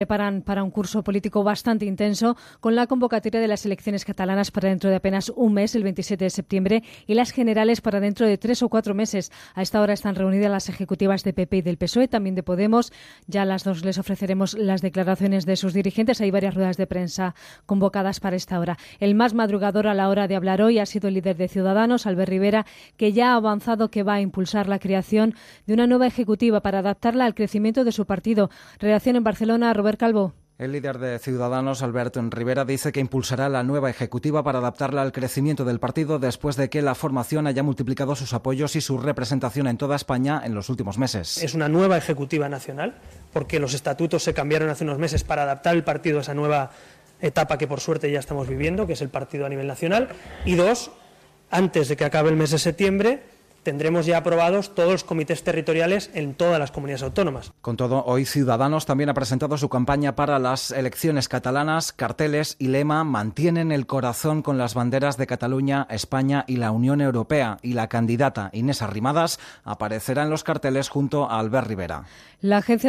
preparan para un curso político bastante intenso con la convocatoria de las elecciones catalanas para dentro de apenas un mes, el 27 de septiembre, y las generales para dentro de tres o cuatro meses. A esta hora están reunidas las ejecutivas de PP y del PSOE, también de Podemos. Ya a las dos les ofreceremos las declaraciones de sus dirigentes. Hay varias ruedas de prensa convocadas para esta hora. El más madrugador a la hora de hablar hoy ha sido el líder de Ciudadanos, Albert Rivera, que ya ha avanzado que va a impulsar la creación de una nueva ejecutiva para adaptarla al crecimiento de su partido. Redacción en Barcelona, Robert Calvo. El líder de Ciudadanos, Alberto Rivera, dice que impulsará la nueva ejecutiva para adaptarla al crecimiento del partido después de que la formación haya multiplicado sus apoyos y su representación en toda España en los últimos meses. Es una nueva ejecutiva nacional, porque los estatutos se cambiaron hace unos meses para adaptar el partido a esa nueva etapa que por suerte ya estamos viviendo, que es el partido a nivel nacional. Y dos, antes de que acabe el mes de septiembre, tendremos ya aprobados todos los comités territoriales en todas las comunidades autónomas. Con todo, hoy Ciudadanos también ha presentado su campaña para las elecciones catalanas. Carteles y lema mantienen el corazón con las banderas de Cataluña, España y la Unión Europea. Y la candidata Inés Arrimadas aparecerá en los carteles junto a Albert Rivera. La agencia de